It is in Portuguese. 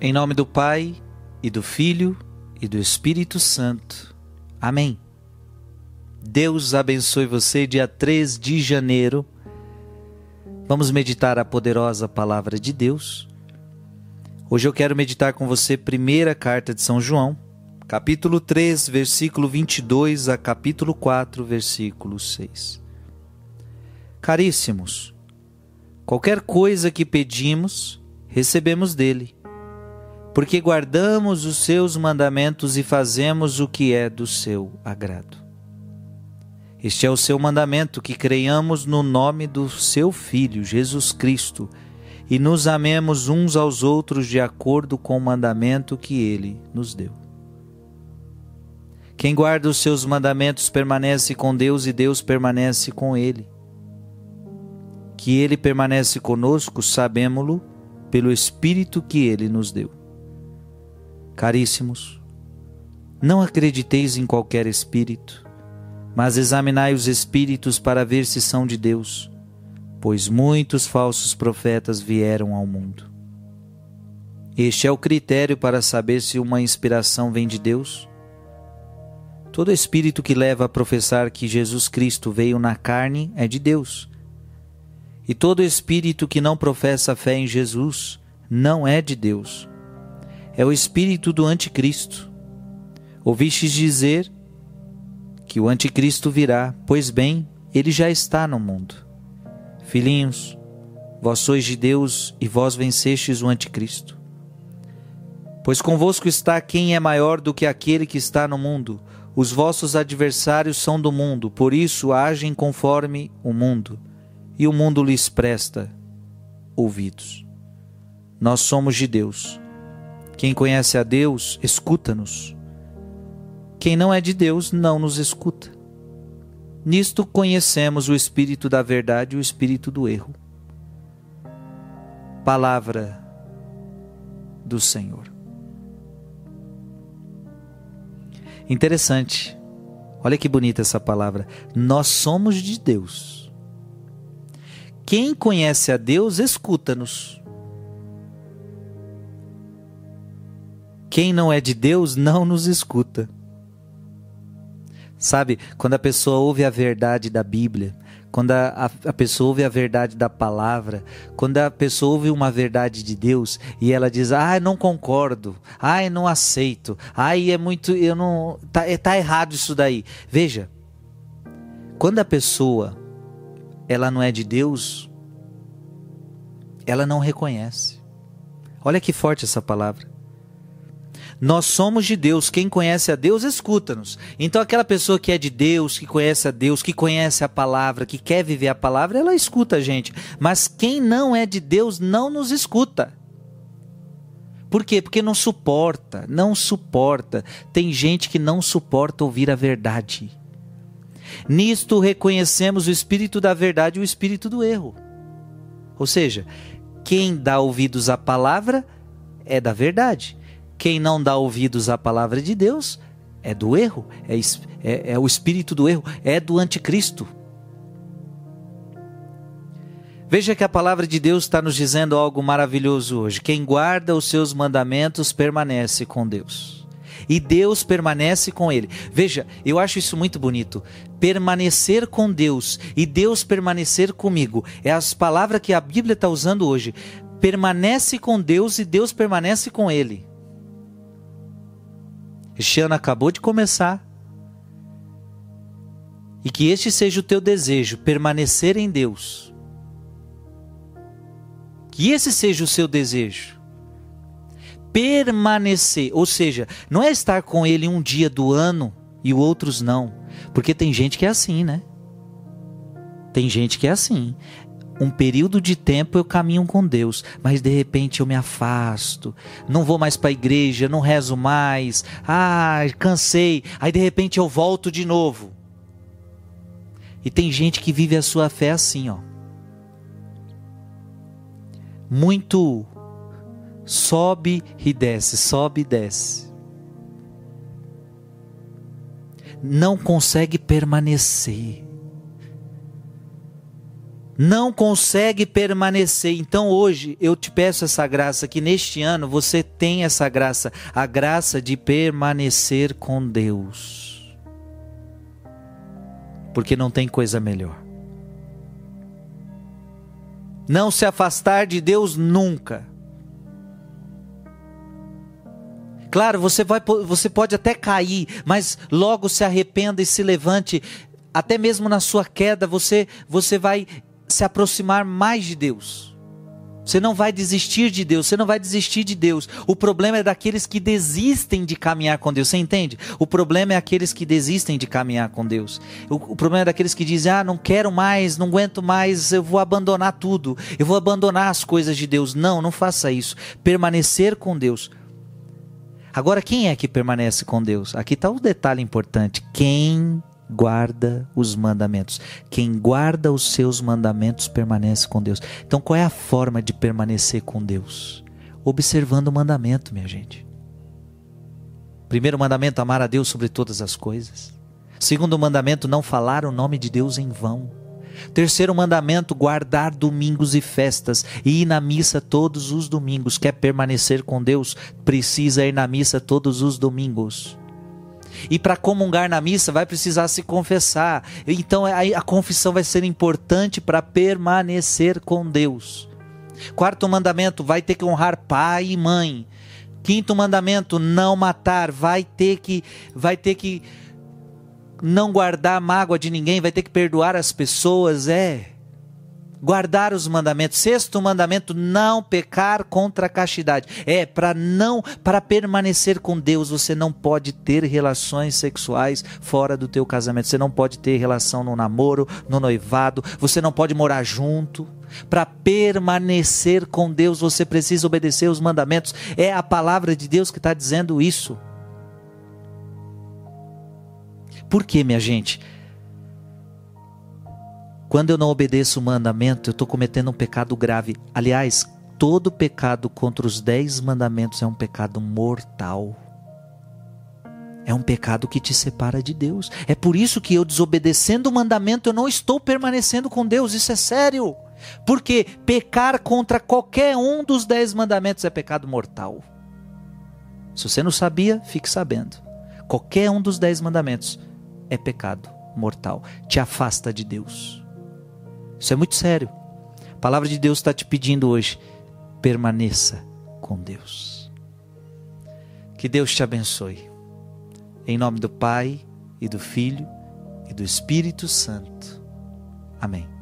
Em nome do Pai, e do Filho, e do Espírito Santo. Amém. Deus abençoe você, dia 3 de janeiro. Vamos meditar a poderosa palavra de Deus. Hoje eu quero meditar com você primeira carta de São João, capítulo 3, versículo 22 a capítulo 4, versículo 6. Caríssimos, qualquer coisa que pedimos, recebemos dele porque guardamos os seus mandamentos e fazemos o que é do seu agrado. Este é o seu mandamento: que creiamos no nome do seu Filho, Jesus Cristo, e nos amemos uns aos outros de acordo com o mandamento que ele nos deu. Quem guarda os seus mandamentos permanece com Deus e Deus permanece com ele. Que ele permanece conosco, sabemos-lo pelo Espírito que ele nos deu. Caríssimos, não acrediteis em qualquer espírito, mas examinai os espíritos para ver se são de Deus, pois muitos falsos profetas vieram ao mundo. Este é o critério para saber se uma inspiração vem de Deus. Todo espírito que leva a professar que Jesus Cristo veio na carne é de Deus. E todo espírito que não professa fé em Jesus não é de Deus é o espírito do anticristo. Ouvistes dizer que o anticristo virá, pois bem, ele já está no mundo. Filhinhos, vós sois de Deus e vós vencestes o anticristo. Pois convosco está quem é maior do que aquele que está no mundo. Os vossos adversários são do mundo, por isso agem conforme o mundo, e o mundo lhes presta ouvidos. Nós somos de Deus quem conhece a Deus, escuta-nos. Quem não é de Deus, não nos escuta. Nisto conhecemos o espírito da verdade e o espírito do erro. Palavra do Senhor. Interessante. Olha que bonita essa palavra. Nós somos de Deus. Quem conhece a Deus, escuta-nos. Quem não é de Deus não nos escuta. Sabe, quando a pessoa ouve a verdade da Bíblia, quando a, a, pessoa ouve a verdade da palavra, quando a pessoa ouve uma verdade de Deus e ela diz, ah, não concordo, ai, não aceito, ai, é muito, eu não, tá, é, tá errado isso daí. Veja, quando a pessoa, ela não é de Deus, ela não reconhece. Olha que forte essa palavra. Nós somos de Deus. Quem conhece a Deus, escuta-nos. Então, aquela pessoa que é de Deus, que conhece a Deus, que conhece a palavra, que quer viver a palavra, ela escuta a gente. Mas quem não é de Deus não nos escuta. Por quê? Porque não suporta, não suporta. Tem gente que não suporta ouvir a verdade. Nisto reconhecemos o espírito da verdade e o espírito do erro. Ou seja, quem dá ouvidos à palavra é da verdade. Quem não dá ouvidos à palavra de Deus é do erro, é, é, é o espírito do erro, é do anticristo. Veja que a palavra de Deus está nos dizendo algo maravilhoso hoje. Quem guarda os seus mandamentos permanece com Deus. E Deus permanece com ele. Veja, eu acho isso muito bonito. Permanecer com Deus e Deus permanecer comigo. É as palavras que a Bíblia está usando hoje. Permanece com Deus e Deus permanece com ele. Este ano acabou de começar. E que este seja o teu desejo, permanecer em Deus. Que esse seja o seu desejo. Permanecer, ou seja, não é estar com Ele um dia do ano e outros não. Porque tem gente que é assim, né? Tem gente que é assim um período de tempo eu caminho com Deus, mas de repente eu me afasto, não vou mais para a igreja, não rezo mais, ah, cansei, aí de repente eu volto de novo. E tem gente que vive a sua fé assim, ó. Muito sobe e desce, sobe e desce. Não consegue permanecer não consegue permanecer. Então hoje eu te peço essa graça, que neste ano você tenha essa graça, a graça de permanecer com Deus. Porque não tem coisa melhor. Não se afastar de Deus nunca. Claro, você, vai, você pode até cair, mas logo se arrependa e se levante. Até mesmo na sua queda, você, você vai se aproximar mais de Deus. Você não vai desistir de Deus, você não vai desistir de Deus. O problema é daqueles que desistem de caminhar com Deus. Você entende? O problema é aqueles que desistem de caminhar com Deus. O, o, problema é daqueles que dizem: "Ah, não quero mais, não aguento mais, eu vou abandonar tudo. Eu vou abandonar as coisas de Deus". Não, não faça isso. Permanecer com Deus. Agora, quem é que permanece com Deus? Aqui está o detalhe importante: quem guarda os mandamentos. Quem guarda os seus mandamentos permanece com Deus. Então, qual é a forma de permanecer com Deus? Observando o mandamento, minha gente. Primeiro mandamento: amar a Deus sobre todas as coisas. Segundo mandamento: não falar o nome de Deus em vão. Terceiro mandamento: guardar domingos e festas e ir na missa todos os domingos. Quer permanecer com Deus? Precisa ir na missa todos os domingos. E para comungar na missa vai precisar se confessar. Então a, a confissão vai ser importante para permanecer com Deus. Quarto mandamento, vai ter que honrar pai e mãe. Quinto mandamento, não matar, vai ter que vai ter que não guardar mágoa de ninguém, vai ter que perdoar as pessoas, é guardar os mandamentos. Sexto mandamento, não pecar contra a castidade. É, para não, para permanecer com Deus, você não pode ter relações sexuais fora do teu casamento. Você não pode ter relação no namoro, no noivado, você não pode morar junto. Para permanecer com Deus, você precisa obedecer os mandamentos. É a palavra de Deus que está dizendo isso. Por quê, minha gente? Quando eu não obedeço o mandamento, eu estou cometendo um pecado grave. Aliás, todo pecado contra os dez mandamentos é um pecado mortal. É um pecado que te separa de Deus. É por isso que eu, desobedecendo o mandamento, eu não estou permanecendo com Deus. Isso é sério. Porque pecar contra qualquer um dos dez mandamentos é pecado mortal. Se você não sabia, fique sabendo. Qualquer um dos dez mandamentos é pecado mortal. Te afasta de Deus. Isso é muito sério. A palavra de Deus está te pedindo hoje: permaneça com Deus. Que Deus te abençoe. Em nome do Pai, e do Filho, e do Espírito Santo. Amém.